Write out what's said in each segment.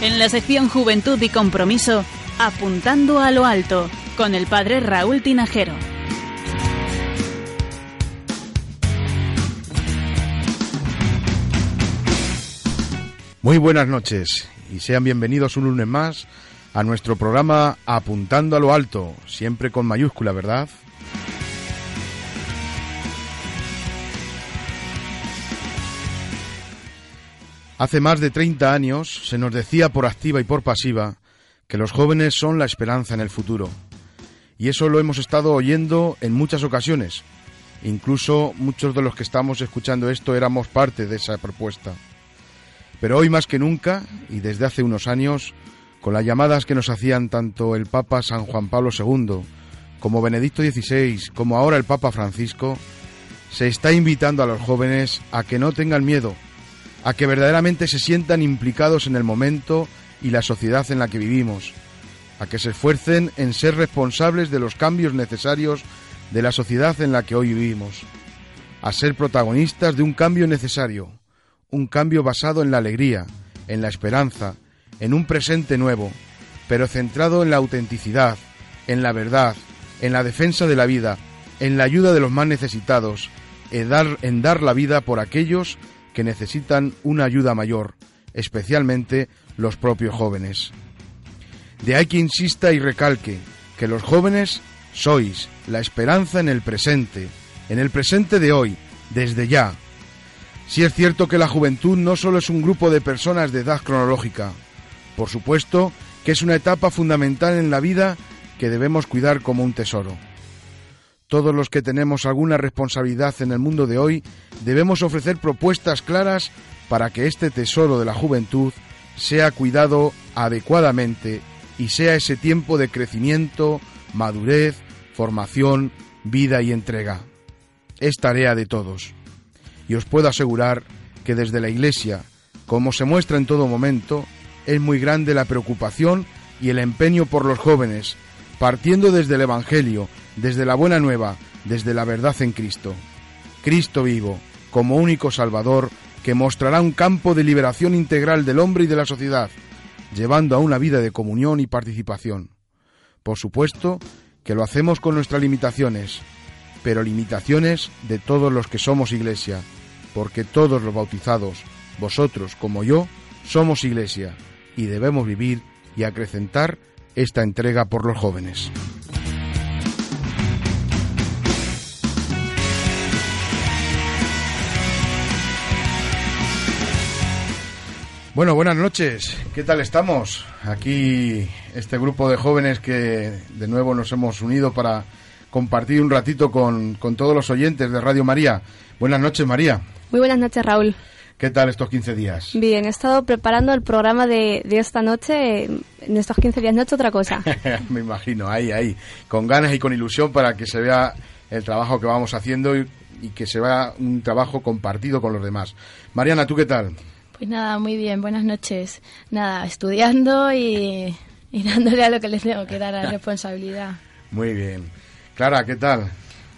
En la sección Juventud y Compromiso, apuntando a lo alto, con el padre Raúl Tinajero. Muy buenas noches y sean bienvenidos un lunes más a nuestro programa Apuntando a lo alto, siempre con mayúscula, ¿verdad? Hace más de 30 años se nos decía por activa y por pasiva que los jóvenes son la esperanza en el futuro. Y eso lo hemos estado oyendo en muchas ocasiones. Incluso muchos de los que estamos escuchando esto éramos parte de esa propuesta. Pero hoy más que nunca, y desde hace unos años, con las llamadas que nos hacían tanto el Papa San Juan Pablo II, como Benedicto XVI, como ahora el Papa Francisco, se está invitando a los jóvenes a que no tengan miedo, a que verdaderamente se sientan implicados en el momento y la sociedad en la que vivimos, a que se esfuercen en ser responsables de los cambios necesarios de la sociedad en la que hoy vivimos, a ser protagonistas de un cambio necesario, un cambio basado en la alegría, en la esperanza, en un presente nuevo, pero centrado en la autenticidad, en la verdad, en la defensa de la vida, en la ayuda de los más necesitados, en dar, en dar la vida por aquellos que necesitan una ayuda mayor, especialmente los propios jóvenes. De ahí que insista y recalque que los jóvenes sois la esperanza en el presente, en el presente de hoy, desde ya. Si es cierto que la juventud no solo es un grupo de personas de edad cronológica, por supuesto que es una etapa fundamental en la vida que debemos cuidar como un tesoro. Todos los que tenemos alguna responsabilidad en el mundo de hoy debemos ofrecer propuestas claras para que este tesoro de la juventud sea cuidado adecuadamente y sea ese tiempo de crecimiento, madurez, formación, vida y entrega. Es tarea de todos. Y os puedo asegurar que desde la Iglesia, como se muestra en todo momento, es muy grande la preocupación y el empeño por los jóvenes, partiendo desde el Evangelio, desde la buena nueva, desde la verdad en Cristo. Cristo vivo, como único Salvador, que mostrará un campo de liberación integral del hombre y de la sociedad, llevando a una vida de comunión y participación. Por supuesto que lo hacemos con nuestras limitaciones, pero limitaciones de todos los que somos iglesia, porque todos los bautizados, vosotros como yo, somos iglesia y debemos vivir y acrecentar esta entrega por los jóvenes. Bueno, buenas noches. ¿Qué tal estamos? Aquí este grupo de jóvenes que de nuevo nos hemos unido para compartir un ratito con, con todos los oyentes de Radio María. Buenas noches, María. Muy buenas noches, Raúl. ¿Qué tal estos 15 días? Bien, he estado preparando el programa de, de esta noche. En estos 15 días no he hecho otra cosa. Me imagino, ahí, ahí. Con ganas y con ilusión para que se vea el trabajo que vamos haciendo y, y que se vea un trabajo compartido con los demás. Mariana, ¿tú qué tal? Pues nada, muy bien, buenas noches. Nada, estudiando y, y dándole a lo que les tengo que dar a la responsabilidad. Muy bien. Clara, ¿qué tal?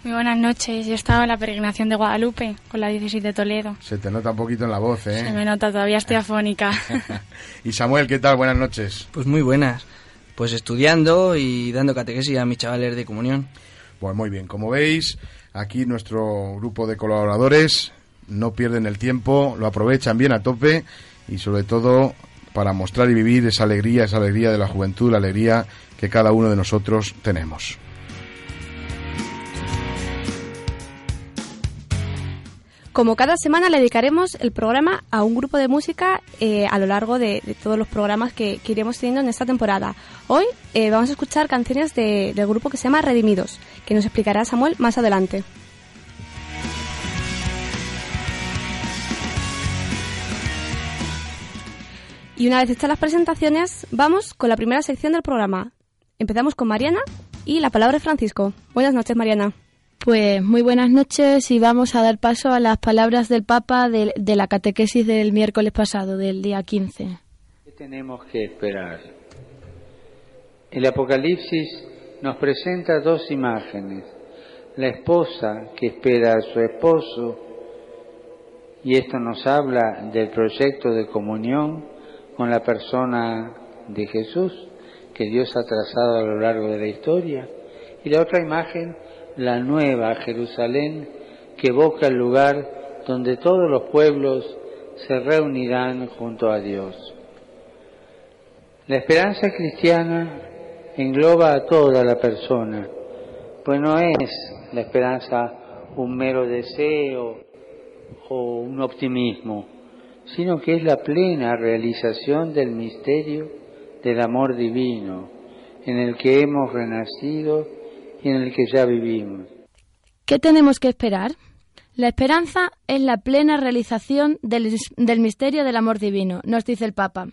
Muy buenas noches. Yo he estado en la peregrinación de Guadalupe con la diócesis de Toledo. Se te nota un poquito en la voz, ¿eh? Se me nota, todavía estoy afónica. y Samuel, ¿qué tal? Buenas noches. Pues muy buenas. Pues estudiando y dando catequesis a mis chavales de comunión. Pues muy bien. Como veis, aquí nuestro grupo de colaboradores no pierden el tiempo, lo aprovechan bien a tope y sobre todo para mostrar y vivir esa alegría, esa alegría de la juventud, la alegría que cada uno de nosotros tenemos. Como cada semana le dedicaremos el programa a un grupo de música eh, a lo largo de, todos los programas que, que, iremos teniendo en esta temporada. Hoy eh, vamos a escuchar canciones de, del grupo que se llama Redimidos, que nos explicará Samuel más adelante. Y una vez hechas las presentaciones, vamos con la primera sección del programa. Empezamos con Mariana y la palabra es Francisco. Buenas noches, Mariana. Pues muy buenas noches y vamos a dar paso a las palabras del Papa de, de la catequesis del miércoles pasado, del día 15. ¿Qué tenemos que esperar? El Apocalipsis nos presenta dos imágenes. La esposa que espera a su esposo, y esto nos habla del proyecto de comunión con la persona de Jesús que Dios ha trazado a lo largo de la historia. Y la otra imagen, la nueva Jerusalén, que evoca el lugar donde todos los pueblos se reunirán junto a Dios. La esperanza cristiana engloba a toda la persona, pues no es la esperanza un mero deseo o un optimismo, sino que es la plena realización del misterio del amor divino en el que hemos renacido y en el que ya vivimos. ¿Qué tenemos que esperar? La esperanza es la plena realización del, del, misterio del amor divino, nos dice el Papa.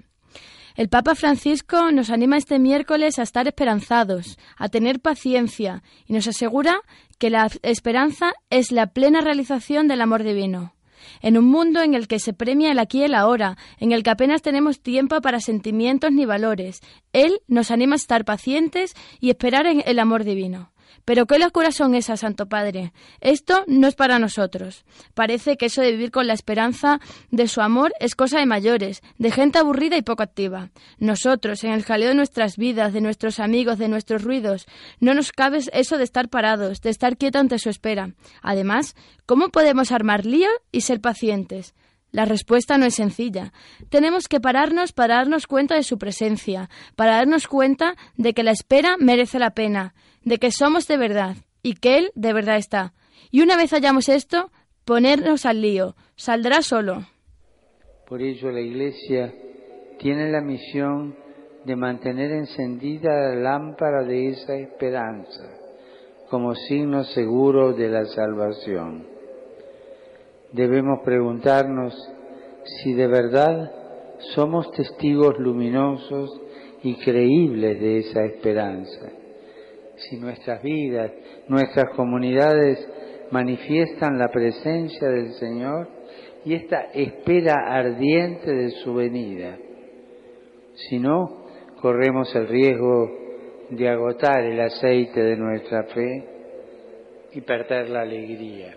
El Papa Francisco nos anima este miércoles a estar esperanzados, a tener paciencia y nos asegura que la esperanza es la plena realización del amor divino. En un mundo en el que se premia el aquí y el ahora, en el que apenas tenemos tiempo para sentimientos ni valores, Él nos anima a estar pacientes y esperar en el amor divino. Pero qué locuras son esas, Santo Padre. Esto no es para nosotros. Parece que eso de vivir con la esperanza de su amor es cosa de mayores, de gente aburrida y poco activa. Nosotros, en el jaleo de nuestras vidas, de nuestros amigos, de nuestros ruidos, no nos cabe eso de estar parados, de estar quieto ante su espera. Además, ¿cómo podemos armar lío y ser pacientes? La respuesta no es sencilla. Tenemos que pararnos para darnos cuenta de su presencia, para darnos cuenta de que la espera merece la pena, de que somos de verdad y que Él de verdad está. Y una vez hallamos esto, ponernos al lío. Saldrá solo. Por ello la Iglesia tiene la misión de mantener encendida la lámpara de esa esperanza como signo seguro de la salvación. Debemos preguntarnos si de verdad somos testigos luminosos y creíbles de esa esperanza si nuestras vidas, nuestras comunidades manifiestan la presencia del Señor y esta espera ardiente de su venida. Si no, corremos el riesgo de agotar el aceite de nuestra fe y perder la alegría.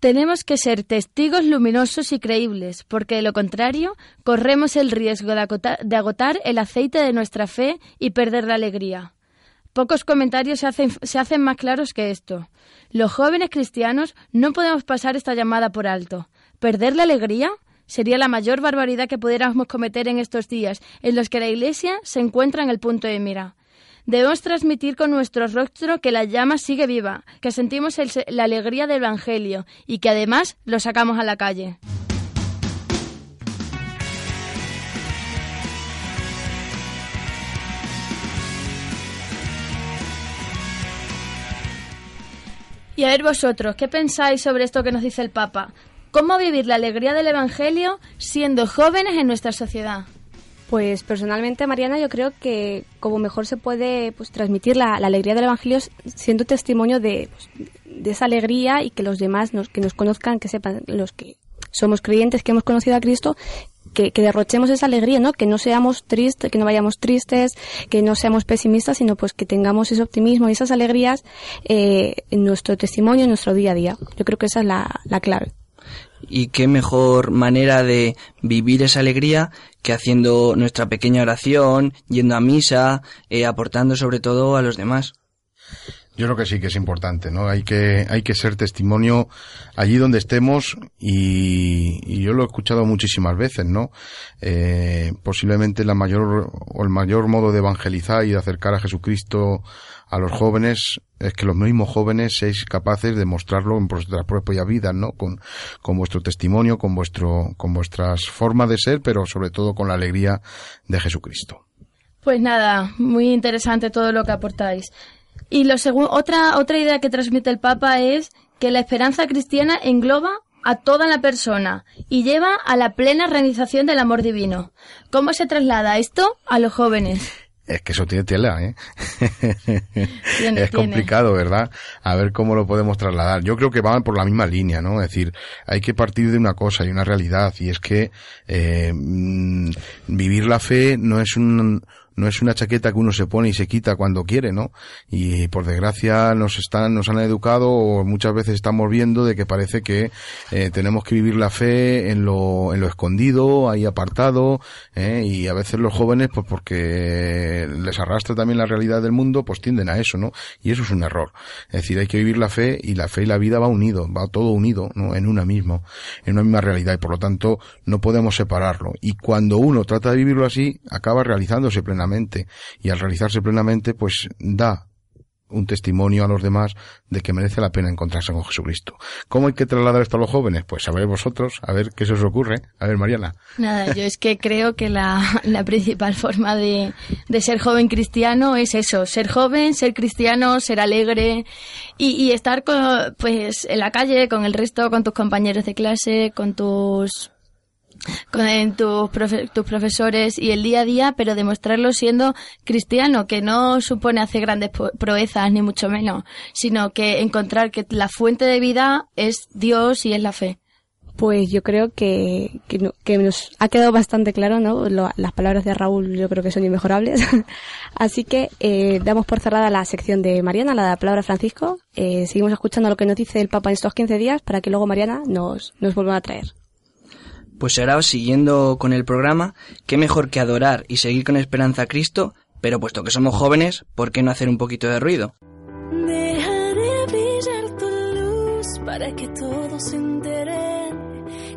Tenemos que ser testigos luminosos y creíbles, porque de lo contrario corremos el riesgo de agotar, de agotar el aceite de nuestra fe y perder la alegría. Pocos comentarios se hacen, se hacen más claros que esto. Los jóvenes cristianos no podemos pasar esta llamada por alto. ¿Perder la alegría? Sería la mayor barbaridad que pudiéramos cometer en estos días, en los que la Iglesia se encuentra en el punto de mira. Debemos transmitir con nuestro rostro que la llama sigue viva, que sentimos el, la alegría del Evangelio y que además lo sacamos a la calle. Y a ver vosotros, ¿qué pensáis sobre esto que nos dice el Papa? ¿Cómo vivir la alegría del Evangelio siendo jóvenes en nuestra sociedad? Pues personalmente, Mariana, yo creo que como mejor se puede pues, transmitir la, alegría del Evangelio siendo testimonio de, pues, de esa alegría y que los demás que nos conozcan, que sepan los que somos creyentes, que hemos conocido a Cristo, que, derrochemos esa alegría, ¿no? Que no seamos tristes, que no vayamos tristes, que no seamos pesimistas, sino pues que tengamos ese optimismo y esas alegrías eh, en nuestro testimonio, en nuestro día a día. Yo creo que esa es la, la clave. Y qué mejor manera de vivir esa alegría que haciendo nuestra pequeña oración, yendo a misa, eh, aportando sobre todo a los demás. Yo creo que sí que es importante, ¿no? Hay que, hay que ser testimonio allí donde estemos y, y yo lo he escuchado muchísimas veces, ¿no? Eh, posiblemente la mayor, o el mayor modo de evangelizar y de acercar a Jesucristo a los jóvenes es que los mismos jóvenes seáis capaces de mostrarlo en vuestras propias vidas, ¿no? Con, con vuestro testimonio, con vuestro, con vuestras formas de ser, pero sobre todo con la alegría de Jesucristo. Pues nada, muy interesante todo lo que aportáis. Y lo otra, otra idea que transmite el Papa es que la esperanza cristiana engloba a toda la persona y lleva a la plena realización del amor divino. ¿Cómo se traslada esto a los jóvenes? Es que eso tiene tela, ¿eh? es complicado, ¿verdad? A ver cómo lo podemos trasladar. Yo creo que van por la misma línea, ¿no? Es decir, hay que partir de una cosa y una realidad, y es que eh, mm, vivir la fe no es un, no es una chaqueta que uno se pone y se quita cuando quiere, ¿no? Y por desgracia nos están, nos han educado o muchas veces estamos viendo de que parece que eh, tenemos que vivir la fe en lo, en lo escondido, ahí apartado, ¿eh? y a veces los jóvenes, pues porque les arrastra también la realidad del mundo, pues tienden a eso, ¿no? Y eso es un error. Es decir, hay que vivir la fe y la fe y la vida va unido, va todo unido, ¿no? En una misma, en una misma realidad y por lo tanto no podemos separarlo. Y cuando uno trata de vivirlo así, acaba realizándose plenamente y al realizarse plenamente pues da un testimonio a los demás de que merece la pena encontrarse con Jesucristo. ¿Cómo hay que trasladar esto a los jóvenes? Pues a ver vosotros, a ver qué se os ocurre. A ver, Mariana. Nada, yo es que creo que la, principal forma de, de, ser joven cristiano es eso, ser joven, ser cristiano, ser alegre y, y estar con, pues en la calle con el resto, con tus compañeros de clase, con tus con tus, tus profesores y el día a día, pero demostrarlo siendo cristiano, que no supone hacer grandes proezas, ni mucho menos, sino que encontrar que la fuente de vida es Dios y es la fe. Pues yo creo que, que, nos ha quedado bastante claro, ¿no? las palabras de Raúl yo creo que son inmejorables. Así que eh, damos por cerrada la sección de Mariana, la de la palabra Francisco. Eh, seguimos escuchando lo que nos dice el Papa en estos 15 días para que luego Mariana nos, nos vuelva a traer. Pues ahora, siguiendo con el programa, qué mejor que adorar y seguir con esperanza a Cristo, pero puesto que somos jóvenes, ¿por qué no hacer un poquito de ruido? Dejaré brillar tu luz para que todos se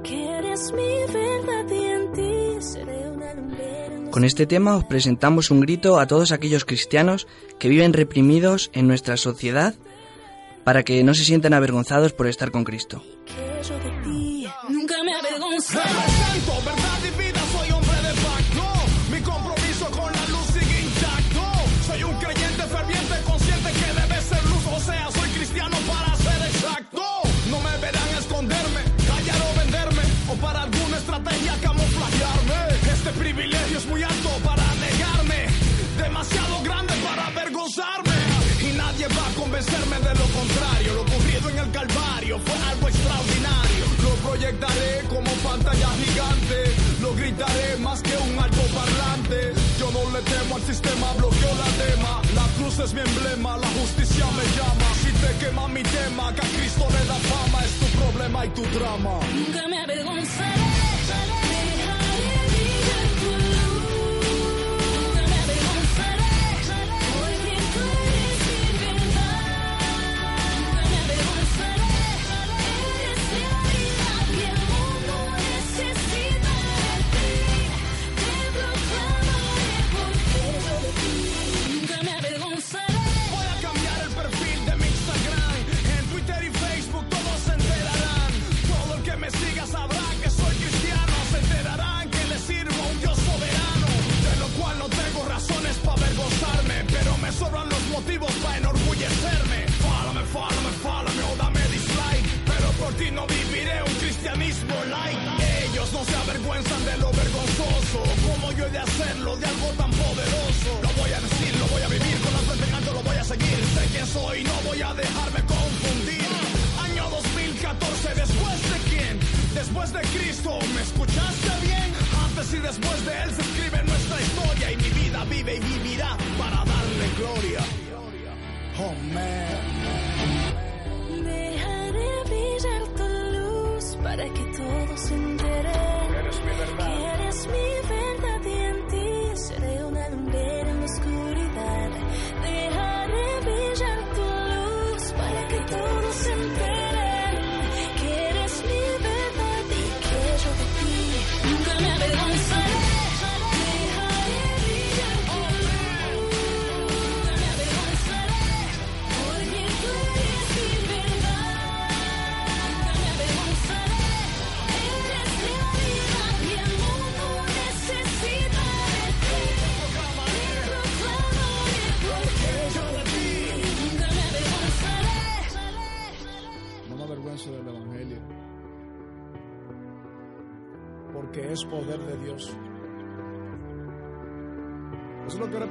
que eres mi verdad y en ti seré una Con este tema os presentamos un grito a todos aquellos cristianos que viven reprimidos en nuestra sociedad para que no se sientan avergonzados por estar con Cristo. Verdad proyectaré como pantalla gigante. Lo gritaré más que un alto parlante. Yo no le temo al sistema, bloqueo la tema. La cruz es mi emblema, la justicia me llama. Si te quema mi tema, que a Cristo le da fama, es tu problema y tu drama. Nunca me avergonzaré.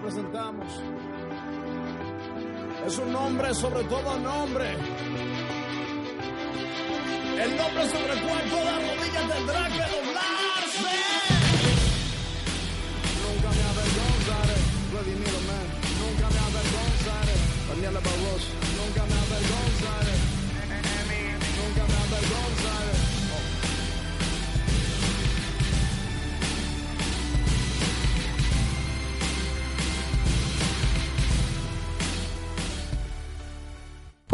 Representamos. Es un nombre sobre todo nombre. El nombre sobre el cual toda rodilla tendrá que doblarse. Nunca me avergonzaré. Vladimir Man. Nunca me avergonzaré. Daniela Barros. Nunca me avergonzaré. Nunca me avergonzaré.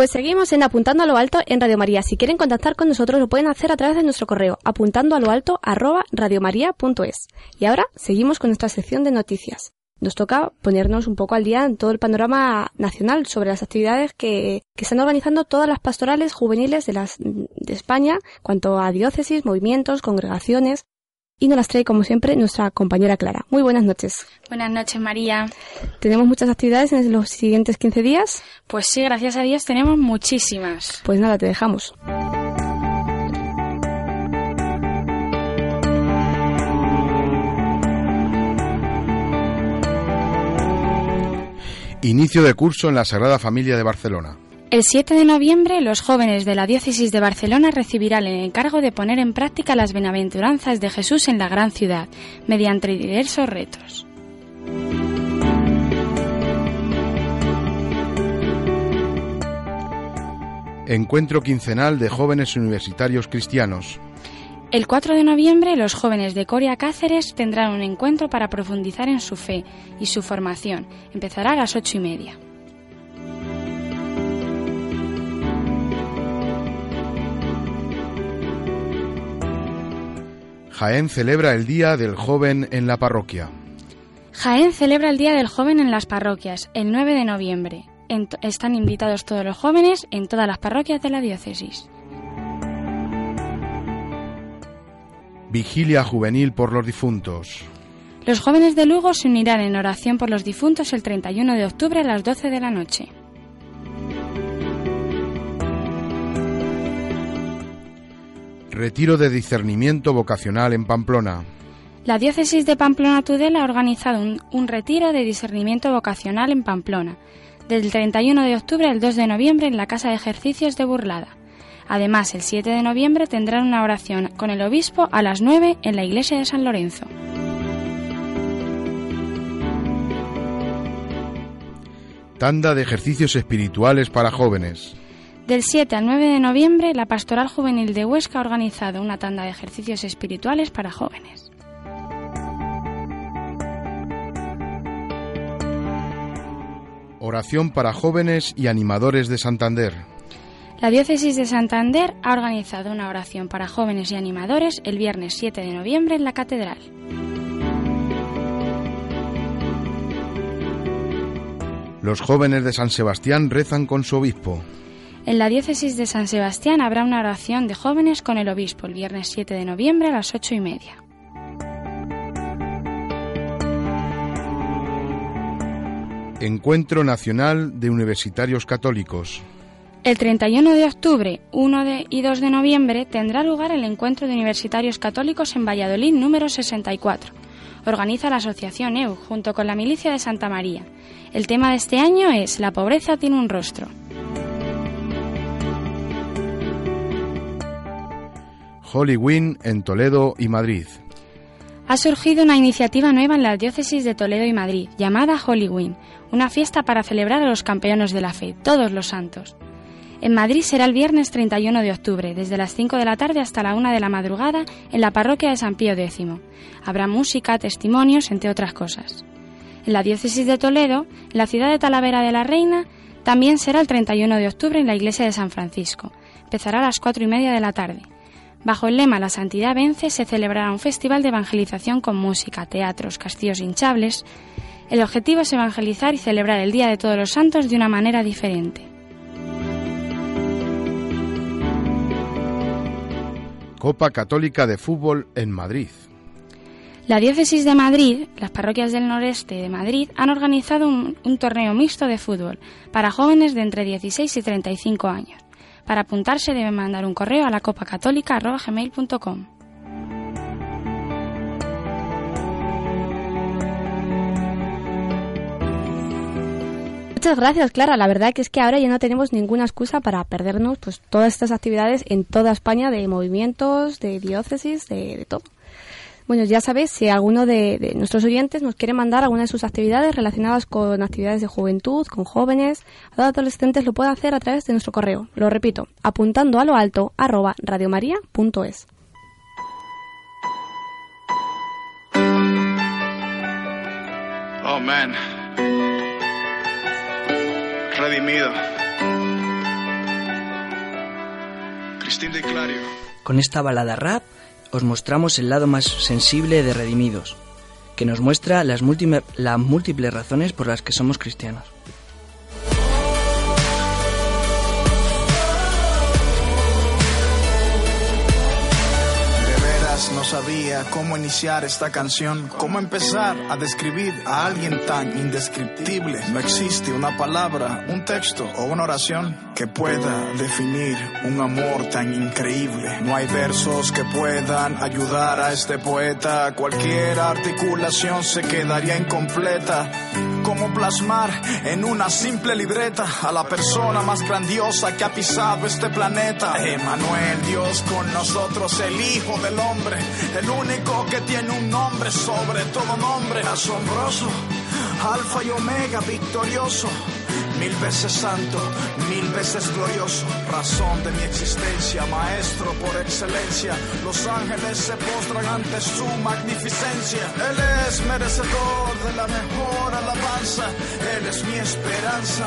Pues seguimos en Apuntando a lo Alto en Radio María. Si quieren contactar con nosotros lo pueden hacer a través de nuestro correo apuntando a lo alto arroba radiomaria.es. Y ahora seguimos con nuestra sección de noticias. Nos toca ponernos un poco al día en todo el panorama nacional sobre las actividades que, están organizando todas las pastorales juveniles de España, cuanto a diócesis, movimientos, congregaciones. Y nos las trae, como siempre, nuestra compañera Clara. Muy buenas noches. Buenas noches, María. ¿Tenemos muchas actividades en los siguientes 15 días? Pues sí, gracias a Dios tenemos muchísimas. Pues nada, te dejamos. Inicio de curso en la Sagrada Familia de Barcelona. El 7 de noviembre, los jóvenes de la Diócesis de Barcelona recibirán el encargo de poner en práctica las bienaventuranzas de Jesús en la gran ciudad, mediante diversos retos. Encuentro quincenal de jóvenes universitarios cristianos. El 4 de noviembre, los jóvenes de Coria Cáceres tendrán un encuentro para profundizar en su fe y su formación. Empezará a las ocho y media. Jaén celebra el Día del Joven en la parroquia. Jaén celebra el Día del Joven en las parroquias, el 9 de noviembre. Están invitados todos los jóvenes en todas las parroquias de la diócesis. Vigilia juvenil por los difuntos. Los jóvenes de Lugo se unirán en oración por los difuntos el 31 de octubre a las 12 de la noche. Retiro de discernimiento vocacional en Pamplona. La diócesis de Pamplona Tudela ha organizado un, un retiro de discernimiento vocacional en Pamplona, del 31 de octubre al 2 de noviembre en la Casa de Ejercicios de Burlada. Además, el 7 de noviembre tendrán una oración con el obispo a las 9 en la iglesia de San Lorenzo. Tanda de ejercicios espirituales para jóvenes. Del 7 al 9 de noviembre, la Pastoral Juvenil de Huesca ha organizado una tanda de ejercicios espirituales para jóvenes. Oración para jóvenes y animadores de Santander. La Diócesis de Santander ha organizado una oración para jóvenes y animadores el viernes 7 de noviembre en la Catedral. Los jóvenes de San Sebastián rezan con su obispo. En la Diócesis de San Sebastián habrá una oración de jóvenes con el obispo el viernes 7 de noviembre a las 8 y media. Encuentro Nacional de Universitarios Católicos. El 31 de octubre, 1 de y 2 de noviembre tendrá lugar el Encuentro de Universitarios Católicos en Valladolid número 64. Organiza la Asociación EU junto con la Milicia de Santa María. El tema de este año es La pobreza tiene un rostro. Holy Win en Toledo y Madrid. Ha surgido una iniciativa nueva en las diócesis de Toledo y Madrid, llamada Holy Win, una fiesta para celebrar a los campeones de la fe, todos los santos. En Madrid será el viernes 31 de octubre, desde las 5 de la tarde hasta la 1 de la madrugada, en la parroquia de San Pío X. Habrá música, testimonios, entre otras cosas. En la diócesis de Toledo, en la ciudad de Talavera de la Reina, también será el 31 de octubre en la iglesia de San Francisco. Empezará a las 4 y media de la tarde. Bajo el lema La Santidad Vence se celebrará un festival de evangelización con música, teatros, castillos hinchables. El objetivo es evangelizar y celebrar el Día de Todos los Santos de una manera diferente. Copa Católica de Fútbol en Madrid. La Diócesis de Madrid, las parroquias del noreste de Madrid, han organizado un, un torneo mixto de fútbol para jóvenes de entre 16 y 35 años. Para apuntarse debe mandar un correo a la copacatólica.com. Muchas gracias, Clara. La verdad que es que ahora ya no tenemos ninguna excusa para perdernos pues todas estas actividades en toda España de movimientos, de diócesis, de, de todo. Bueno, ya sabéis, si alguno de, de nuestros oyentes nos quiere mandar alguna de sus actividades relacionadas con actividades de juventud, con jóvenes o adolescentes, lo puede hacer a través de nuestro correo. Lo repito, apuntando a lo alto arroba radiomaria.es. Oh man. Redimido. Cristín de Clario. Con esta balada rap os mostramos el lado más sensible de Redimidos, que nos muestra las, múltime- las múltiples razones por las que somos cristianos. No sabía cómo iniciar esta canción, cómo empezar a describir a alguien tan indescriptible. No existe una palabra, un texto o una oración que pueda definir un amor tan increíble. No hay versos que puedan ayudar a este poeta. Cualquier articulación se quedaría incompleta. ¿Cómo plasmar en una simple libreta a la persona más grandiosa que ha pisado este planeta? Emanuel, Dios con nosotros, el Hijo del Hombre, el único que tiene un nombre sobre todo nombre, asombroso, Alfa y Omega, victorioso. Mil veces santo, mil veces glorioso, razón de mi existencia, maestro por excelencia. Los ángeles se postran ante su magnificencia. Él es merecedor de la mejor alabanza, Él es mi esperanza.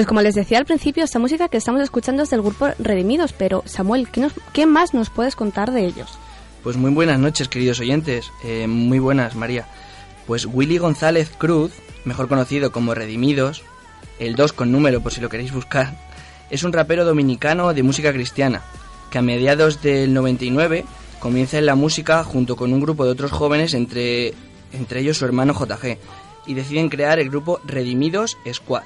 Pues como les decía al principio, esta música que estamos escuchando es del grupo Redimidos, pero Samuel, ¿qué, nos- qué más nos puedes contar de ellos? Pues muy buenas noches, queridos oyentes. Eh, muy buenas, María. Pues Willy González Cruz, mejor conocido como Redimidos, el 2 con número por si lo queréis buscar, es un rapero dominicano de música cristiana, que a mediados del 99 comienza en la música junto con un grupo de otros jóvenes, entre, entre ellos su hermano JG, y deciden crear el grupo Redimidos Squad.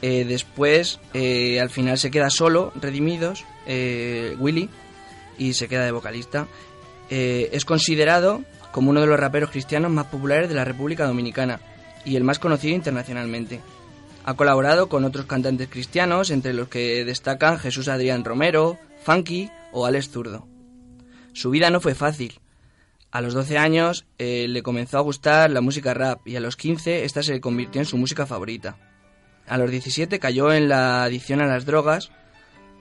Eh, después, eh, al final se queda solo, Redimidos, eh, Willy, y se queda de vocalista. Es considerado como uno de los raperos cristianos más populares de la República Dominicana y el más conocido internacionalmente. Ha colaborado con otros cantantes cristianos, entre los que destacan Jesús Adrián Romero, Funky o Alex Zurdo. Su vida no fue fácil. A los 12 años le comenzó a gustar la música rap y a los 15 esta se convirtió en su música favorita. A los 17 cayó en la adicción a las drogas,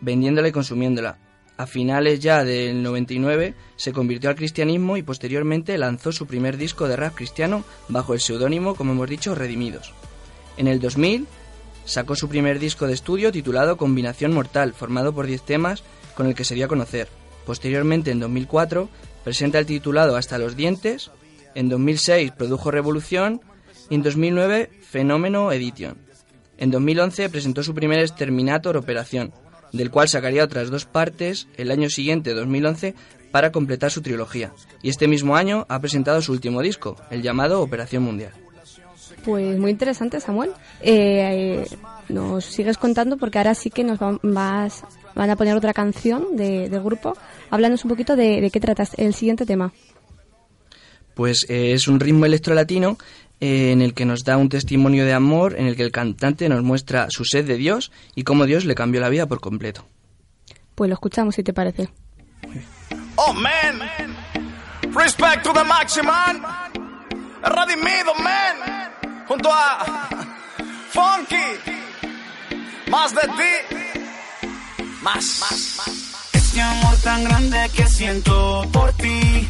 vendiéndola y consumiéndola. A finales ya del 99 se convirtió al cristianismo y posteriormente lanzó su primer disco de rap cristiano bajo el seudónimo, como hemos dicho, Redimidos. En el 2000 sacó su primer disco de estudio titulado Combinación Mortal, formado por 10 temas con el que se dio a conocer. Posteriormente, en 2004, presenta el titulado Hasta los dientes, en 2006 produjo Revolución y en 2009 Fenómeno Edition. En 2011 presentó su primer Exterminator Operación, del cual sacaría otras dos partes el año siguiente, 2011, para completar su trilogía. Y este mismo año ha presentado su último disco, el llamado Operación Mundial. Pues muy interesante, Samuel. Eh, eh, nos sigues contando porque ahora sí que nos van, vas, van a poner otra canción de- del grupo. Háblanos un poquito de, de qué tratas el siguiente tema. Pues eh, es un ritmo electrolatino eh, en el que nos da un testimonio de amor, en el que el cantante nos muestra su sed de Dios y cómo Dios le cambió la vida por completo. Pues lo escuchamos si te parece. Oh man, respect to the Maximan, redimido man, junto a Funky, más de ti, más. Este amor tan grande que siento por ti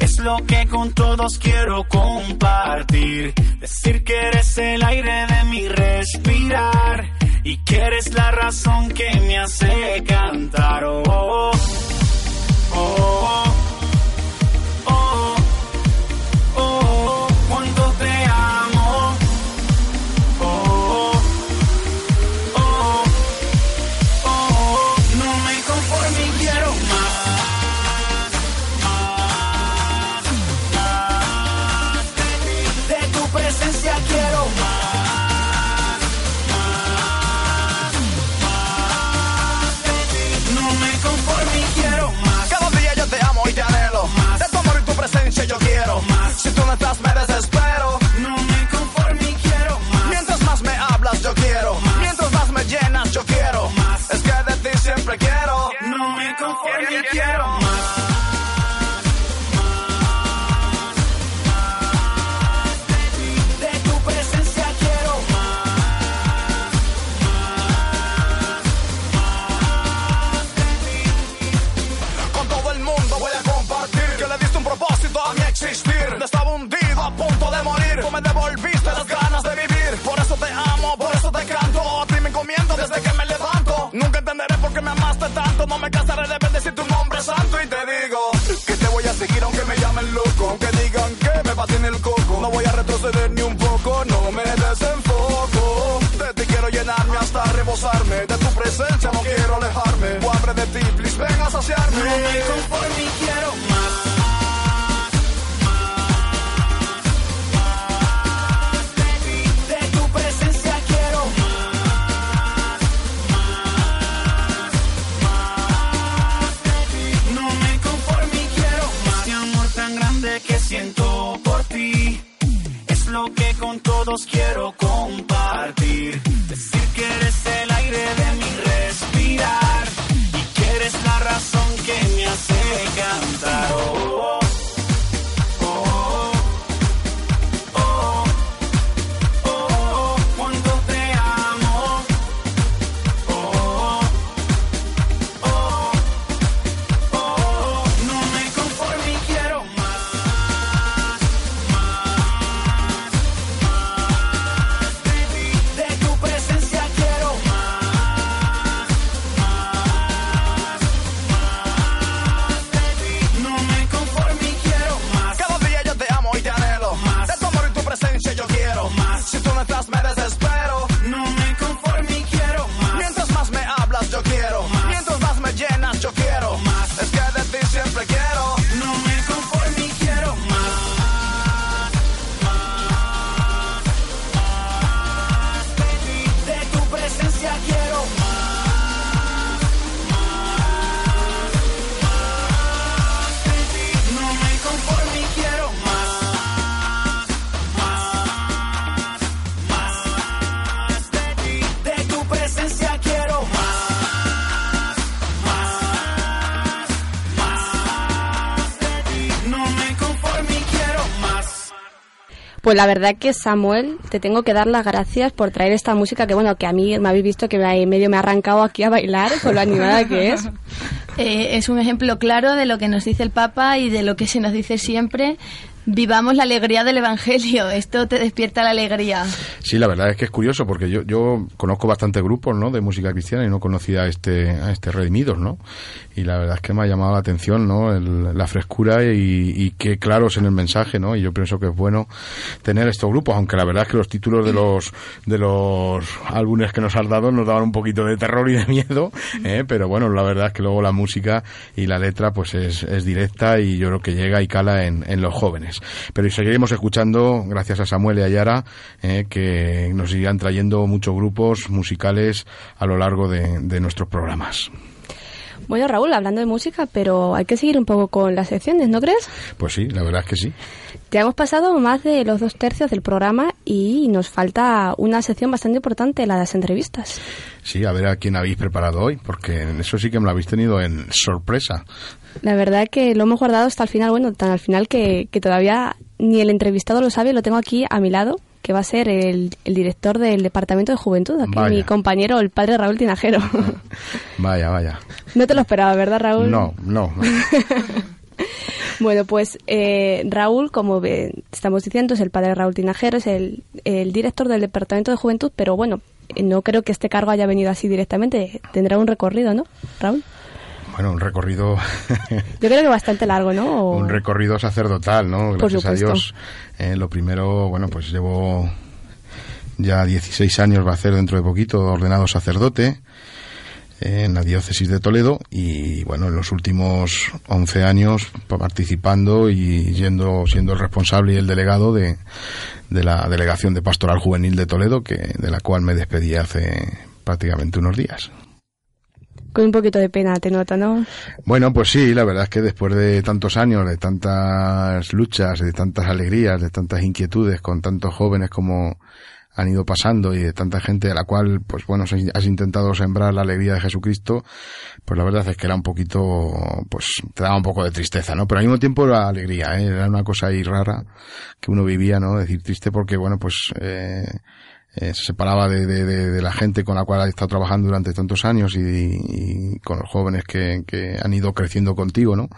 es lo que con todos quiero compartir. Decir que eres el aire de mi respirar y que eres la razón que me hace cantar. Oh, oh, oh, oh, oh, Pues la verdad que Samuel, te tengo que dar las gracias por traer esta música que bueno, que a mí me habéis visto que me, medio me ha arrancado aquí a bailar con lo animada que es. Eh, es un ejemplo claro de lo que nos dice el Papa y de lo que se nos dice siempre vivamos la alegría del Evangelio. Esto te despierta la alegría. Sí, la verdad es que es curioso porque yo, yo conozco bastantes grupos ¿no? de música cristiana y no conocía a este, a este Redimidos, ¿no? Y la verdad es que me ha llamado la atención ¿no? la frescura y, y qué claros en el mensaje, ¿no? Y yo pienso que es bueno tener estos grupos, aunque la verdad es que los títulos de los, de los álbumes que nos has dado nos daban un poquito de terror y de miedo, ¿eh? pero bueno, la verdad es que luego la música y la letra pues es, es directa y yo creo que llega y cala en, en los jóvenes. Pero seguiremos escuchando, gracias a Samuel y a Yara, eh, que nos irán trayendo muchos grupos musicales a lo largo de, de nuestros programas. Bueno, Raúl, hablando de música, pero hay que seguir un poco con las secciones, ¿no crees? Pues sí, la verdad es que sí. Ya hemos pasado más de los dos tercios del programa y nos falta una sección bastante importante, la de las entrevistas. Sí, a ver a quién habéis preparado hoy, porque en eso sí que me lo habéis tenido en sorpresa. La verdad que lo hemos guardado hasta el final, bueno, tan al final que, que todavía ni el entrevistado lo sabe, lo tengo aquí a mi lado, que va a ser el, el director del Departamento de Juventud, aquí Vaya. mi compañero, el padre Raúl Tinajero. Vaya, vaya. no te lo esperaba, ¿verdad, Raúl? No, no. Bueno, pues eh, Raúl, como estamos diciendo, es el padre Raúl Tinajero, es el, el director del Departamento de Juventud, pero bueno, eh, no creo que este cargo haya venido así directamente. Tendrá un recorrido, ¿no, Raúl? Bueno, un recorrido, Yo creo que bastante largo, ¿no? O- un recorrido sacerdotal, ¿no? Gracias a. Dios. Eh, lo primero, bueno, pues llevo ya 16 años, va a hacer dentro de poquito, ordenado sacerdote en la diócesis de Toledo y bueno, en los últimos 11 años participando y yendo, siendo el responsable y el delegado de, de la Delegación de Pastoral Juvenil de Toledo, que, de la cual me despedí hace prácticamente unos días. Con un poquito de pena te nota, ¿no? Bueno, pues sí, la verdad es que después de tantos años, de tantas luchas, de tantas alegrías, de tantas inquietudes con tantos jóvenes como han ido pasando y de tanta gente a la cual, pues bueno, has intentado sembrar la alegría de Jesucristo, pues la verdad es que era un poquito, pues te daba un poco de tristeza, ¿no? Pero al mismo tiempo era alegría, ¿eh? Era una cosa ahí rara que uno vivía, ¿no? Decir triste porque, bueno, pues, eh, eh, se separaba de, de, de, de la gente con la cual ha estado trabajando durante tantos años y, y con los jóvenes que, que han ido creciendo contigo, ¿no?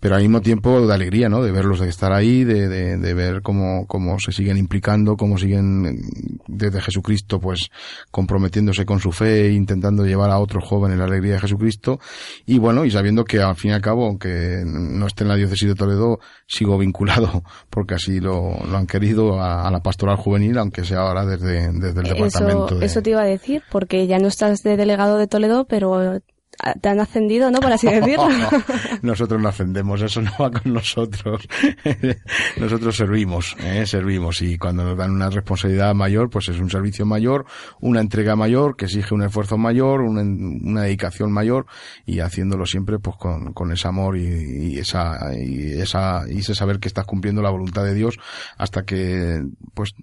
Pero al mismo tiempo de alegría, ¿no? De verlos, de estar ahí, de, de, de ver cómo, cómo se siguen implicando, cómo siguen desde Jesucristo, pues, comprometiéndose con su fe intentando llevar a otros jóvenes la alegría de Jesucristo. Y bueno, y sabiendo que al fin y al cabo, aunque no esté en la diócesis de Toledo, sigo vinculado, porque así lo, lo han querido a, a la pastoral juvenil, aunque sea ahora desde, desde el departamento Eso, de... eso te iba a decir, porque ya no estás de delegado de Toledo, pero te han ascendido, ¿no? Por así decirlo. nosotros no ascendemos, eso no va con nosotros. nosotros servimos, ¿eh? servimos y cuando nos dan una responsabilidad mayor, pues es un servicio mayor, una entrega mayor que exige un esfuerzo mayor, una, una dedicación mayor y haciéndolo siempre pues con, ese amor y, y, esa y esa y ese saber que estás cumpliendo la voluntad de Dios hasta que pues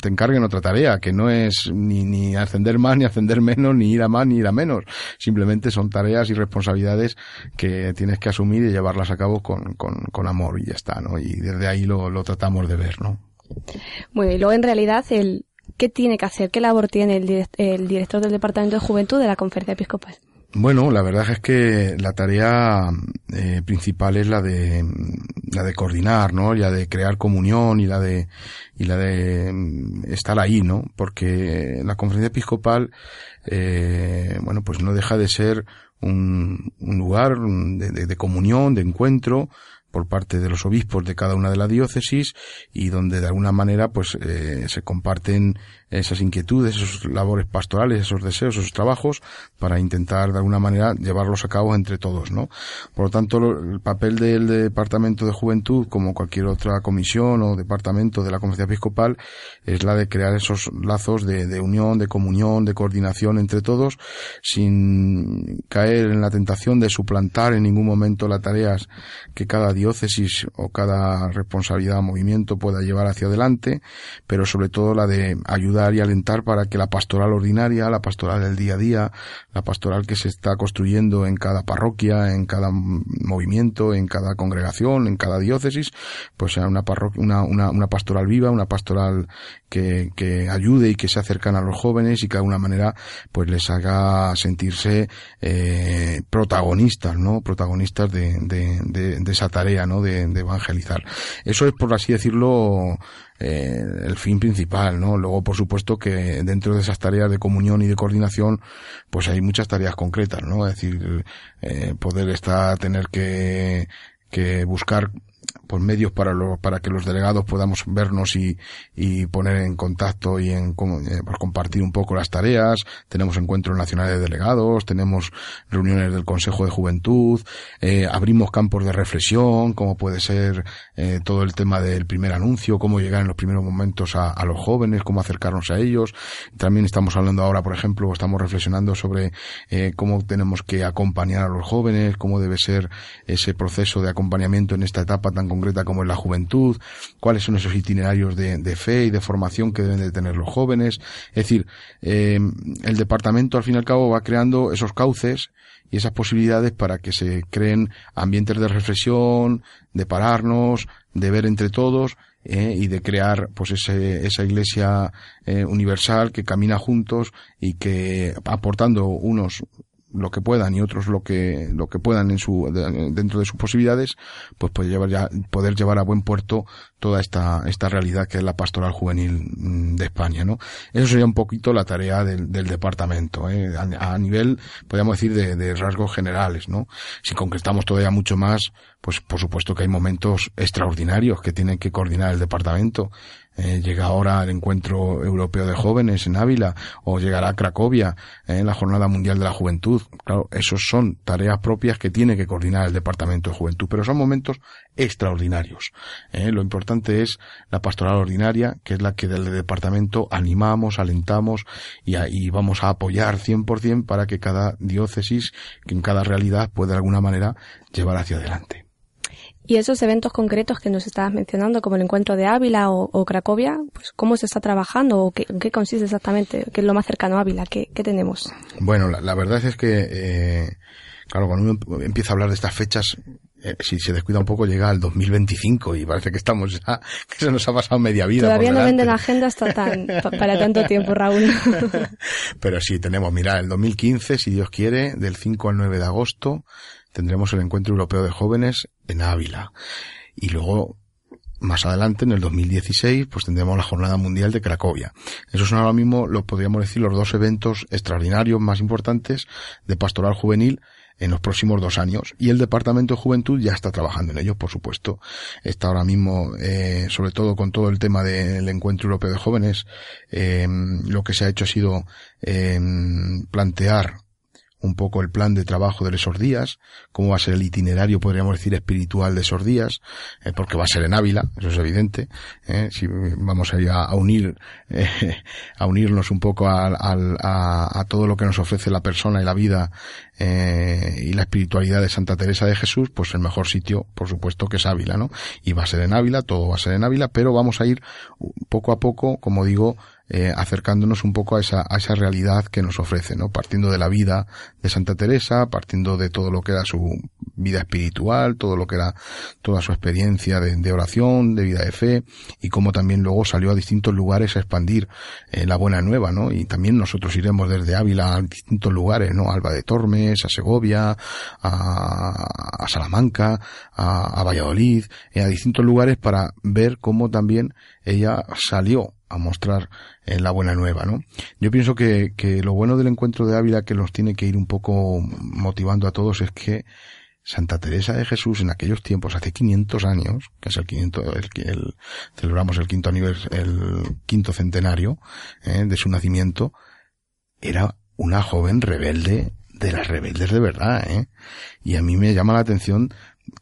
te encarguen otra tarea que no es ni ni ascender más ni ascender menos ni ir a más ni ir a menos simplemente son tareas y responsabilidades que tienes que asumir y llevarlas a cabo con, con, amor y ya está, ¿no? Y desde ahí lo, tratamos de ver, ¿no? Bueno, y luego en realidad el ¿qué tiene que hacer? ¿Qué labor tiene el, el director del Departamento de Juventud de la Conferencia Episcopal? Bueno, la verdad es que la tarea eh, principal es la de la de coordinar, ¿no? La de crear comunión y la de y la de mm, estar ahí, ¿no? Porque la conferencia episcopal, eh, bueno, pues no deja de ser un, un lugar de, de, de comunión, de encuentro, por parte de los obispos de cada una de las diócesis y donde de alguna manera pues eh, se comparten esas inquietudes, esos labores pastorales, esos deseos, esos trabajos para intentar de alguna manera llevarlos a cabo entre todos, ¿no? Por lo tanto, el papel del Departamento de Juventud, como cualquier otra comisión o departamento de la Conferencia Episcopal, es la de crear esos lazos de, de unión, de comunión, de coordinación entre todos, sin caer en la tentación de suplantar en ningún momento las tareas que cada diócesis o cada responsabilidad o movimiento pueda llevar hacia adelante, pero sobre todo la de ayudar ayudar y alentar para que la pastoral ordinaria, la pastoral del día a día, la pastoral que se está construyendo en cada parroquia, en cada movimiento, en cada congregación, en cada diócesis, pues sea una, parroquia, una, una, una pastoral viva, una pastoral que, que ayude y que se acercan a los jóvenes y que de alguna manera pues les haga sentirse eh, protagonistas, ¿no? Protagonistas de, de, de, de esa tarea, ¿no? De, evangelizar. Eso es, por así decirlo, eh, el fin principal, ¿no? Luego, por supuesto, que dentro de esas tareas de comunión y de coordinación, pues hay muchas tareas concretas, ¿no? Es decir, eh, poder estar, tener que, que buscar pues medios para lo, para que los delegados podamos vernos y, y poner en contacto y en eh, compartir un poco las tareas. Tenemos encuentros nacionales de delegados, tenemos reuniones del Consejo de Juventud, eh, abrimos campos de reflexión, como puede ser eh, todo el tema del primer anuncio, cómo llegar en los primeros momentos a, a los jóvenes, cómo acercarnos a ellos. También estamos hablando ahora, por ejemplo, estamos reflexionando sobre eh, cómo tenemos que acompañar a los jóvenes, cómo debe ser ese proceso de acompañamiento en esta etapa tan concreta como es la juventud, cuáles son esos itinerarios de, fe y de formación que deben de tener los jóvenes. Es decir, eh, el departamento al fin y al cabo va creando esos cauces y esas posibilidades para que se creen ambientes de reflexión, de pararnos, de ver entre todos eh, y de crear pues ese, esa iglesia eh, universal que camina juntos y que aportando unos lo que puedan y otros lo que lo que puedan en su de- dentro de sus posibilidades pues poder llevar ya poder llevar a buen puerto toda esta esta realidad que es la pastoral juvenil mm, de España no eso sería un poquito la tarea del, del departamento ¿eh? a, a nivel podríamos decir de, de rasgos generales no si concretamos todavía mucho más pues por supuesto que hay momentos extraordinarios que tienen que coordinar el departamento eh, llega ahora el encuentro europeo de jóvenes en Ávila o llegará a Cracovia eh, en la jornada mundial de la juventud. Claro, esos son tareas propias que tiene que coordinar el departamento de juventud, pero son momentos extraordinarios. Eh, lo importante es la pastoral ordinaria, que es la que del departamento animamos, alentamos y, y vamos a apoyar 100% para que cada diócesis, que en cada realidad pueda de alguna manera llevar hacia adelante. Y esos eventos concretos que nos estabas mencionando, como el encuentro de Ávila o, o Cracovia, pues ¿cómo se está trabajando o qué, en qué consiste exactamente? ¿Qué es lo más cercano a Ávila? ¿Qué, qué tenemos? Bueno, la, la verdad es que, eh, claro, cuando uno em- empieza a hablar de estas fechas, eh, si se descuida un poco llega al 2025 y parece que estamos ya, que se nos ha pasado media vida. Todavía por no venden agendas ta- tan, pa- para tanto tiempo, Raúl. Pero sí, tenemos, mira, el 2015, si Dios quiere, del 5 al 9 de agosto, tendremos el Encuentro Europeo de Jóvenes en Ávila. Y luego, más adelante, en el 2016, pues tendremos la Jornada Mundial de Cracovia. Esos son ahora mismo, lo podríamos decir, los dos eventos extraordinarios más importantes de pastoral juvenil en los próximos dos años. Y el Departamento de Juventud ya está trabajando en ellos, por supuesto. Está ahora mismo, eh, sobre todo con todo el tema del Encuentro Europeo de Jóvenes, eh, lo que se ha hecho ha sido eh, plantear un poco el plan de trabajo de esos días, cómo va a ser el itinerario, podríamos decir, espiritual de esos días, eh, porque va a ser en Ávila, eso es evidente, eh, si vamos a ir a, a unir, eh, a unirnos un poco al- a, a todo lo que nos ofrece la persona y la vida y la espiritualidad de Santa Teresa de Jesús, pues el mejor sitio, por supuesto, que es Ávila, ¿no? Y va a ser en Ávila, todo va a ser en Ávila, pero vamos a ir poco a poco, como digo, eh, acercándonos un poco a esa, a esa realidad que nos ofrece, ¿no? Partiendo de la vida de Santa Teresa, partiendo de todo lo que era su vida espiritual, todo lo que era toda su experiencia de, de oración, de vida de fe, y cómo también luego salió a distintos lugares a expandir eh, la buena nueva, ¿no? Y también nosotros iremos desde Ávila a distintos lugares, ¿no? Alba de Tormes, a Segovia, a, a Salamanca, a, a Valladolid, eh, a distintos lugares para ver cómo también ella salió a mostrar eh, la buena nueva, ¿no? Yo pienso que, que lo bueno del encuentro de Ávila que nos tiene que ir un poco motivando a todos es que Santa Teresa de Jesús en aquellos tiempos, hace 500 años, que es el 500, el, el- celebramos el quinto anivers, el quinto centenario eh, de su nacimiento, era una joven rebelde de las rebeldes de verdad, ¿eh? Y a mí me llama la atención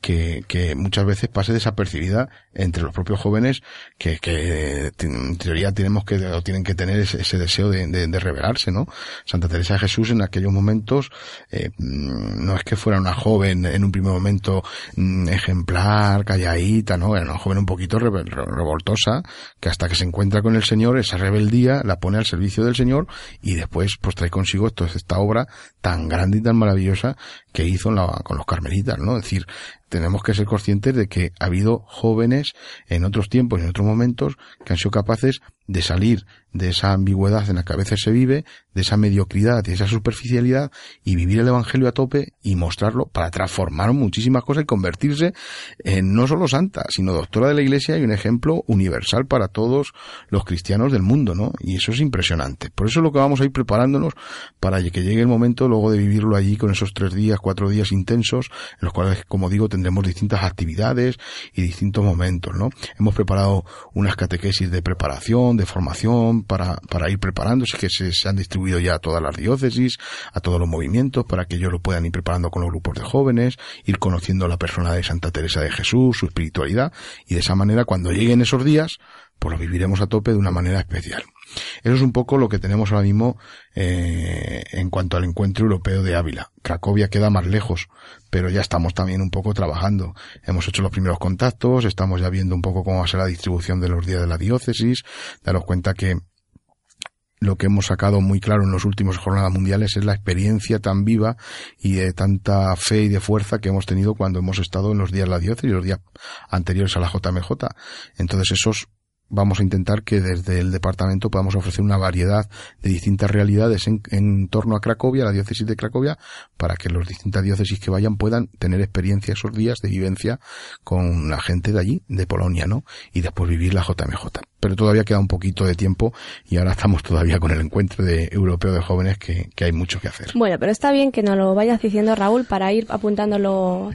que, que muchas veces pase desapercibida entre los propios jóvenes que, que en teoría tenemos que o tienen que tener ese, ese deseo de, de, de, revelarse, ¿no? Santa Teresa de Jesús en aquellos momentos eh, no es que fuera una joven en un primer momento mm, ejemplar, calladita, ¿no? Era una joven un poquito revoltosa que hasta que se encuentra con el Señor esa rebeldía la pone al servicio del Señor y después pues trae consigo toda esta obra tan grande y tan maravillosa que hizo la, con los carmelitas, ¿no? Es decir, tenemos que ser conscientes de que ha habido jóvenes en otros tiempos y en otros momentos que han sido capaces de salir de esa ambigüedad en la que a veces se vive, de esa mediocridad y esa superficialidad y vivir el Evangelio a tope y mostrarlo para transformar muchísimas cosas y convertirse en no solo santa, sino doctora de la Iglesia y un ejemplo universal para todos los cristianos del mundo, ¿no? Y eso es impresionante. Por eso es lo que vamos a ir preparándonos para que llegue el momento luego de vivirlo allí con esos tres días, cuatro días intensos, en los cuales, como digo, tendremos distintas actividades y distintos momentos, ¿no? Hemos preparado unas catequesis de preparación, formación, para, para ir preparándose, que se, se han distribuido ya a todas las diócesis, a todos los movimientos, para que ellos lo puedan ir preparando con los grupos de jóvenes, ir conociendo la persona de Santa Teresa de Jesús, su espiritualidad, y de esa manera cuando lleguen esos días, pues lo viviremos a tope de una manera especial. Eso es un poco lo que tenemos ahora mismo eh, en cuanto al encuentro europeo de Ávila. Cracovia queda más lejos, pero ya estamos también un poco trabajando. Hemos hecho los primeros contactos, estamos ya viendo un poco cómo va a ser la distribución de los días de la diócesis, daros cuenta que lo que hemos sacado muy claro en los últimos jornadas mundiales es la experiencia tan viva y de tanta fe y de fuerza que hemos tenido cuando hemos estado en los días de la diócesis y los días anteriores a la JMJ. Entonces esos vamos a intentar que desde el departamento podamos ofrecer una variedad de distintas realidades en, en, torno a Cracovia, la diócesis de Cracovia, para que las distintas diócesis que vayan puedan tener experiencia esos días de vivencia con la gente de allí, de Polonia, ¿no? Y después vivir la JMJ. Pero todavía queda un poquito de tiempo y ahora estamos todavía con el encuentro de europeo de jóvenes que, que hay mucho que hacer. Bueno, pero está bien que nos lo vayas diciendo Raúl para ir apuntándolo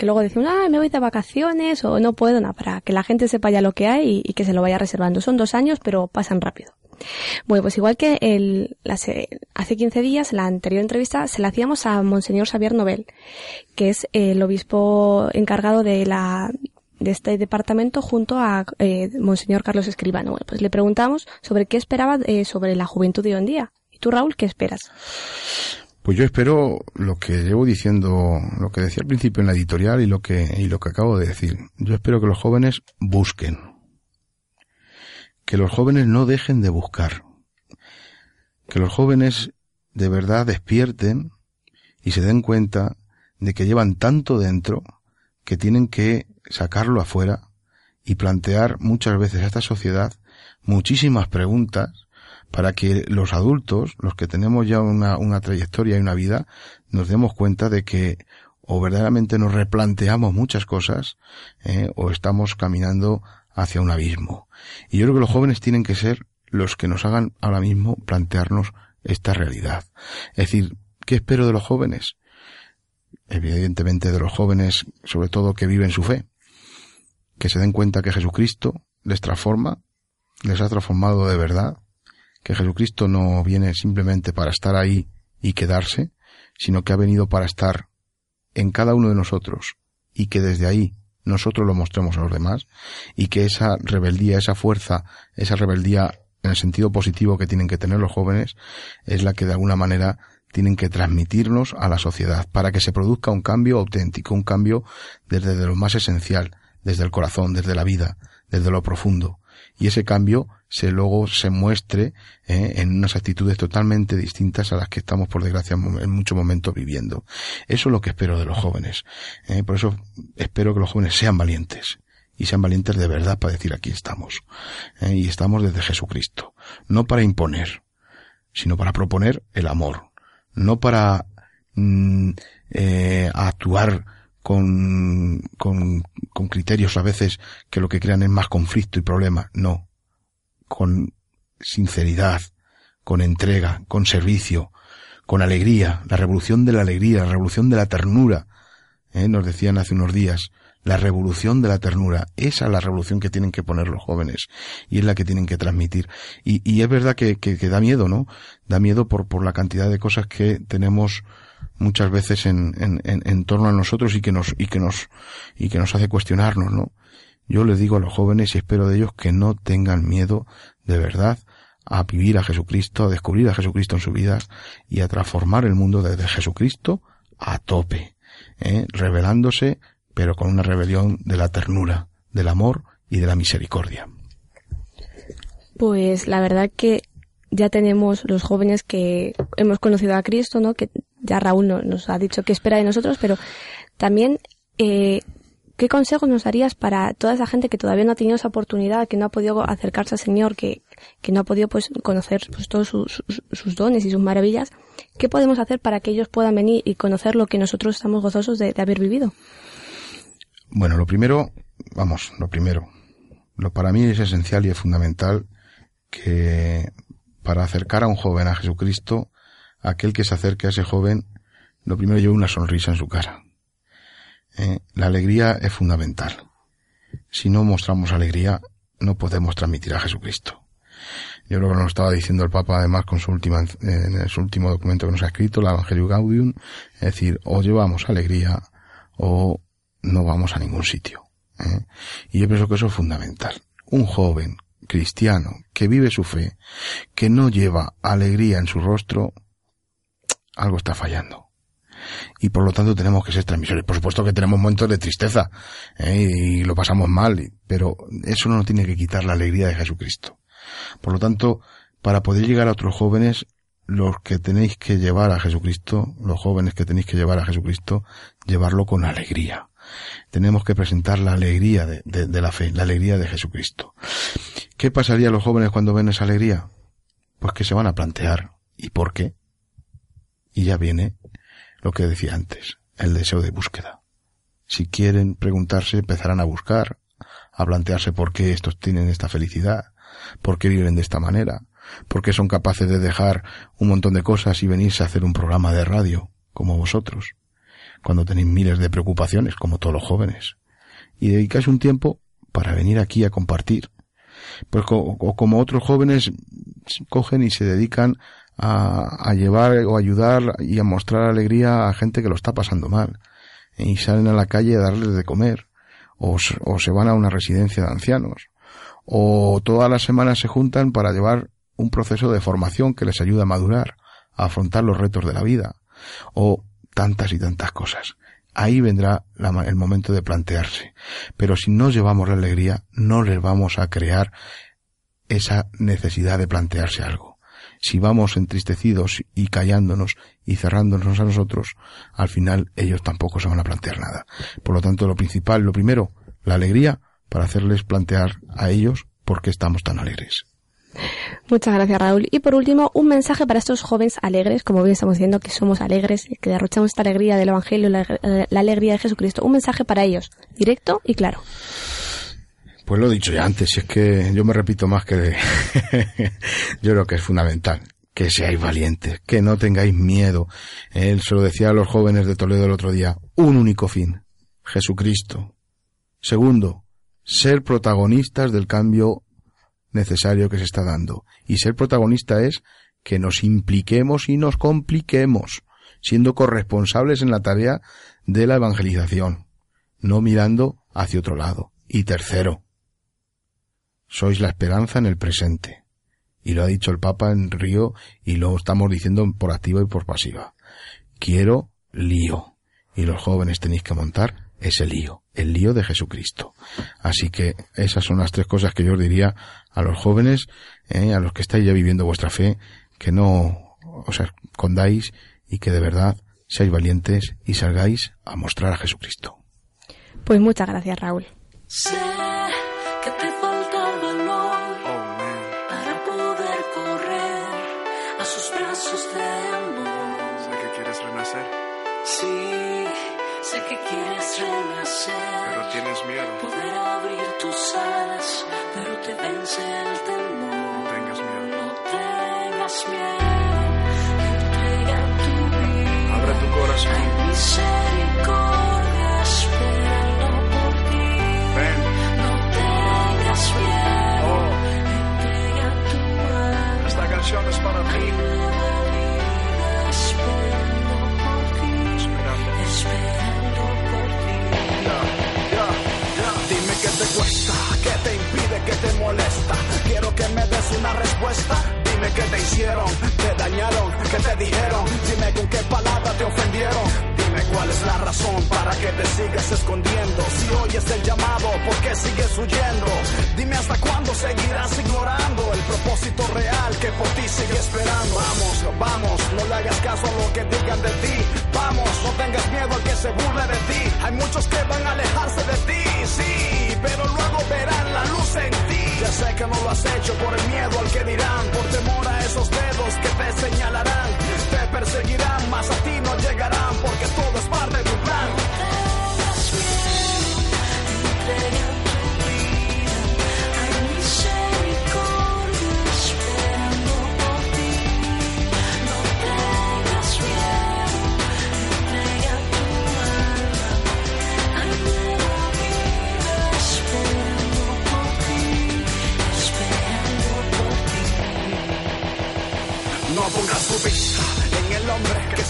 que luego decimos, ah, me voy de vacaciones o no puedo, nada, para que la gente sepa ya lo que hay y, y, que se lo vaya reservando. Son dos años, pero pasan rápido. Bueno, pues igual que el, hace, hace 15 días, la anterior entrevista, se la hacíamos a Monseñor Xavier Nobel, que es el obispo encargado de la, de este departamento junto a eh, Monseñor Carlos Escribano. Bueno, pues le preguntamos sobre qué esperaba eh, sobre la juventud de hoy en día. ¿Y tú, Raúl, qué esperas? Pues yo espero lo que llevo diciendo, lo que decía al principio en la editorial y lo que, y lo que acabo de decir. Yo espero que los jóvenes busquen. Que los jóvenes no dejen de buscar. Que los jóvenes de verdad despierten y se den cuenta de que llevan tanto dentro que tienen que sacarlo afuera y plantear muchas veces a esta sociedad muchísimas preguntas para que los adultos, los que tenemos ya una, una trayectoria y una vida, nos demos cuenta de que o verdaderamente nos replanteamos muchas cosas eh, o estamos caminando hacia un abismo. Y yo creo que los jóvenes tienen que ser los que nos hagan ahora mismo plantearnos esta realidad. Es decir, ¿qué espero de los jóvenes? Evidentemente de los jóvenes, sobre todo que viven su fe, que se den cuenta que Jesucristo les transforma, les ha transformado de verdad, que Jesucristo no viene simplemente para estar ahí y quedarse, sino que ha venido para estar en cada uno de nosotros y que desde ahí nosotros lo mostremos a los demás y que esa rebeldía, esa fuerza, esa rebeldía en el sentido positivo que tienen que tener los jóvenes es la que de alguna manera tienen que transmitirnos a la sociedad para que se produzca un cambio auténtico, un cambio desde lo más esencial, desde el corazón, desde la vida, desde lo profundo. Y ese cambio se luego se muestre eh, en unas actitudes totalmente distintas a las que estamos por desgracia en muchos momentos viviendo. Eso es lo que espero de los jóvenes. Eh, por eso espero que los jóvenes sean valientes y sean valientes de verdad para decir aquí estamos. Eh, y estamos desde Jesucristo. No para imponer, sino para proponer el amor. No para mm, actuar con, con, con criterios a veces que lo que crean es más conflicto y problema. No, con sinceridad, con entrega, con servicio, con alegría, la revolución de la alegría, la revolución de la ternura. ¿eh? Nos decían hace unos días, la revolución de la ternura. Esa es la revolución que tienen que poner los jóvenes y es la que tienen que transmitir. Y, y es verdad que, que, que, da miedo, ¿no? Da miedo por, por la cantidad de cosas que tenemos muchas veces en, en, en, torno a nosotros y que nos, y que nos, y que nos hace cuestionarnos, ¿no? Yo les digo a los jóvenes y espero de ellos que no tengan miedo de verdad a vivir a Jesucristo, a descubrir a Jesucristo en su vida y a transformar el mundo desde Jesucristo a tope, ¿eh? revelándose, pero con una rebelión de la ternura, del amor y de la misericordia. Pues la verdad que ya tenemos los jóvenes que hemos conocido a Cristo, ¿no? Que ya Raúl no- nos ha dicho qué espera de nosotros, pero también eh, ¿qué consejos nos darías para toda esa gente que todavía no ha tenido esa oportunidad, que no ha podido acercarse al Señor, que, que no ha podido pues conocer pues todos sus, sus- sus dones y sus maravillas? ¿Qué podemos hacer para que ellos puedan venir y conocer lo que nosotros estamos gozosos de, de haber vivido? Bueno, lo primero, vamos, lo primero, lo para mí es esencial y es fundamental que para acercar a un joven a Jesucristo, aquel que se acerque a ese joven, lo primero lleve una sonrisa en su cara. Eh, la alegría es fundamental. Si no mostramos alegría, no podemos transmitir a Jesucristo. Yo creo que nos estaba diciendo el Papa además con su última, en su último documento que nos ha escrito, el Evangelio Gaudium, es decir, o llevamos alegría o no vamos a ningún sitio. ¿eh? Y yo pienso que eso es fundamental. Un joven cristiano que vive su fe, que no lleva alegría en su rostro, algo está fallando. Y por lo tanto tenemos que ser transmisores. Por supuesto que tenemos momentos de tristeza ¿eh? y lo pasamos mal, pero eso no nos tiene que quitar la alegría de Jesucristo. Por lo tanto, para poder llegar a otros jóvenes, los que tenéis que llevar a Jesucristo, los jóvenes que tenéis que llevar a Jesucristo, llevarlo con alegría. Tenemos que presentar la alegría de, la fe, la alegría de Jesucristo. ¿Qué pasaría a los jóvenes cuando ven esa alegría? Pues que se van a plantear. ¿Y por qué? Y ya viene lo que decía antes, el deseo de búsqueda. Si quieren preguntarse, empezarán a buscar, a plantearse por qué estos tienen esta felicidad, por qué viven de esta manera, por qué son capaces de dejar un montón de cosas y venirse a hacer un programa de radio, como vosotros, cuando tenéis miles de preocupaciones, como todos los jóvenes, y dedicáis un tiempo para venir aquí a compartir. Pues o como otros jóvenes cogen y se dedican a, a llevar o ayudar y a mostrar alegría a gente que lo está pasando mal. Y salen a la calle a darles de comer. O, o se van a una residencia de ancianos. O todas las semanas se juntan para llevar un proceso de formación que les ayuda a madurar, a afrontar los retos de la vida. O tantas y tantas cosas. Ahí vendrá el momento de plantearse. Pero si no llevamos la alegría, no les vamos a crear esa necesidad de plantearse algo. Si vamos entristecidos y callándonos y cerrándonos a nosotros, al final ellos tampoco se van a plantear nada. Por lo tanto, lo principal, lo primero, la alegría para hacerles plantear a ellos por qué estamos tan alegres. Muchas gracias, Raúl. Y por último, un mensaje para estos jóvenes alegres, como bien estamos diciendo que somos alegres, que derrochamos esta alegría del Evangelio, la, la alegría de Jesucristo. Un mensaje para ellos, directo y claro. Pues lo he dicho ya antes, es que yo me repito más que de... yo creo que es fundamental que seáis valientes, que no tengáis miedo. Él se lo decía a los jóvenes de Toledo el otro día, un único fin, Jesucristo. Segundo, ser protagonistas del cambio necesario que se está dando. Y ser protagonista es que nos impliquemos y nos compliquemos, siendo corresponsables en la tarea de la evangelización, no mirando hacia otro lado. Y tercero, sois la esperanza en el presente. Y lo ha dicho el Papa en Río y lo estamos diciendo por activa y por pasiva. Quiero lío. Y los jóvenes tenéis que montar ese lío, el lío de Jesucristo. Así que esas son las tres cosas que yo os diría a los jóvenes, eh, a los que estáis ya viviendo vuestra fe, que no os escondáis y que de verdad seáis valientes y salgáis a mostrar a Jesucristo. Pues muchas gracias, Raúl. Sé que te falta valor para poder correr a sus brazos de amor. Sé que quieres renacer, Sí, sé que quieres renacer, pero tienes miedo. poder abrir tus alas, pero te vence el temor. No tengas miedo. No tengas miedo, entrega tu vida. Abre tu corazón. Hay misericordia esperando por ti. Ven. No tengas miedo, Oh, entrega tu alma. esta canción es para ti. Costa. Quiero que me des una respuesta. Dime qué te hicieron, te dañaron, qué te dijeron. Dime con qué palabra te ofendieron. Dime cuál es la razón para que te sigas escondiendo. Si oyes el llamado, ¿por qué sigues huyendo? Dime hasta cuándo seguirás ignorando el propósito real que por ti sigue esperando. Vamos, vamos, no le hagas caso a lo que digan de ti. Vamos, no tengas miedo al que se burle de ti. Hay muchos que van a alejarse de ti, sí, pero luego verán la luz en ti. Ya sé que no lo has hecho por el miedo al que dirán, por temor a esos dedos que te señalarán. Te perseguirán, más a ti no llegarán, porque todo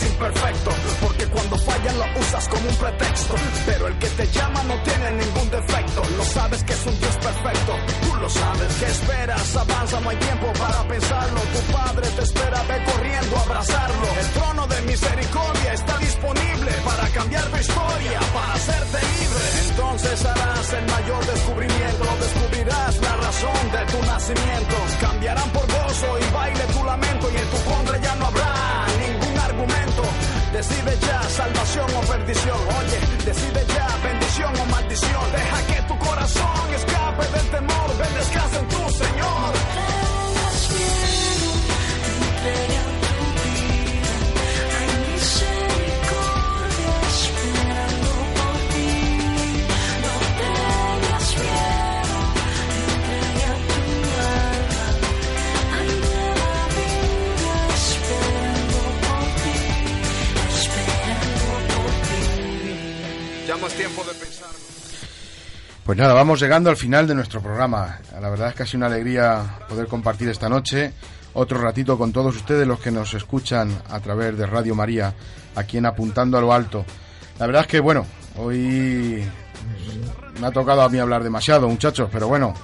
que imperfecto, porque cuando fallan lo usas como un pretexto. Pero el que te llama no tiene ningún defecto, lo sabes que es un Dios perfecto, tú lo sabes. ¿Qué esperas? Avanza, no hay tiempo para pensarlo. Tu padre te espera, ve corriendo a abrazarlo. El trono de misericordia está disponible para cambiar tu historia, para hacerte libre. Entonces harás el mayor descubrimiento, descubrirás la razón de tu nacimiento. Cambiarán por gozo y baile tu lamento y en tu contra ya no habrá. Decide ya salvación o perdición. Oye, decide ya bendición o maldición. Deja que tu corazón escape del temor. Ven, descansa en tu Pues nada, vamos llegando al final de nuestro programa. La verdad es que ha una alegría poder compartir esta noche otro ratito con todos ustedes los que nos escuchan a través de Radio María, aquí en Apuntando a lo Alto. La verdad es que, bueno, hoy me ha tocado a mí hablar demasiado, muchachos, pero bueno,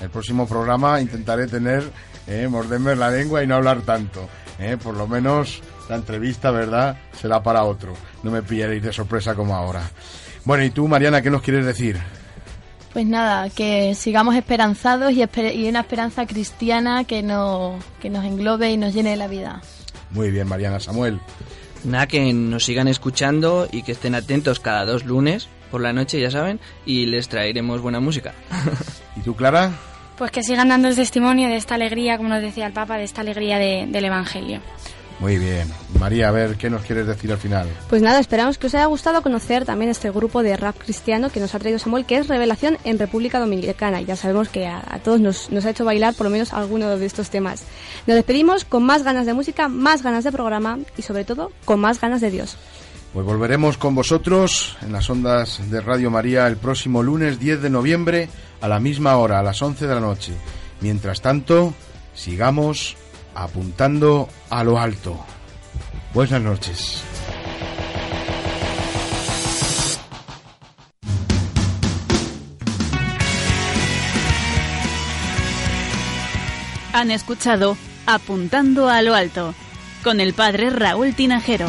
el próximo programa intentaré tener, eh, morderme la lengua y no hablar tanto. eh, por lo menos la entrevista, ¿verdad?, será para otro. No me pillaréis de sorpresa como ahora. Bueno, ¿y tú, Mariana, qué nos quieres decir? Pues nada, que sigamos esperanzados y, esper- y una esperanza cristiana que, no, que nos englobe y nos llene la vida. Muy bien, Mariana. Samuel. Nada, que nos sigan escuchando y que estén atentos cada dos lunes por la noche, ya saben, y les traeremos buena música. ¿Y tú, Clara? Pues que sigan dando el testimonio de esta alegría, como nos decía el Papa, de esta alegría de- del Evangelio. Muy bien. María, a ver, ¿qué nos quieres decir al final? Pues nada, esperamos que os haya gustado conocer también este grupo de rap cristiano que nos ha traído Samuel, que es Revelación en República Dominicana. Ya sabemos que a, a todos nos, nos ha hecho bailar por lo menos alguno de estos temas. Nos despedimos con más ganas de música, más ganas de programa y sobre todo con más ganas de Dios. Pues volveremos con vosotros en las ondas de Radio María el próximo lunes 10 de noviembre a la misma hora, a las 11 de la noche. Mientras tanto, sigamos apuntando a lo alto. Buenas noches. Han escuchado Apuntando a lo Alto con el padre Raúl Tinajero.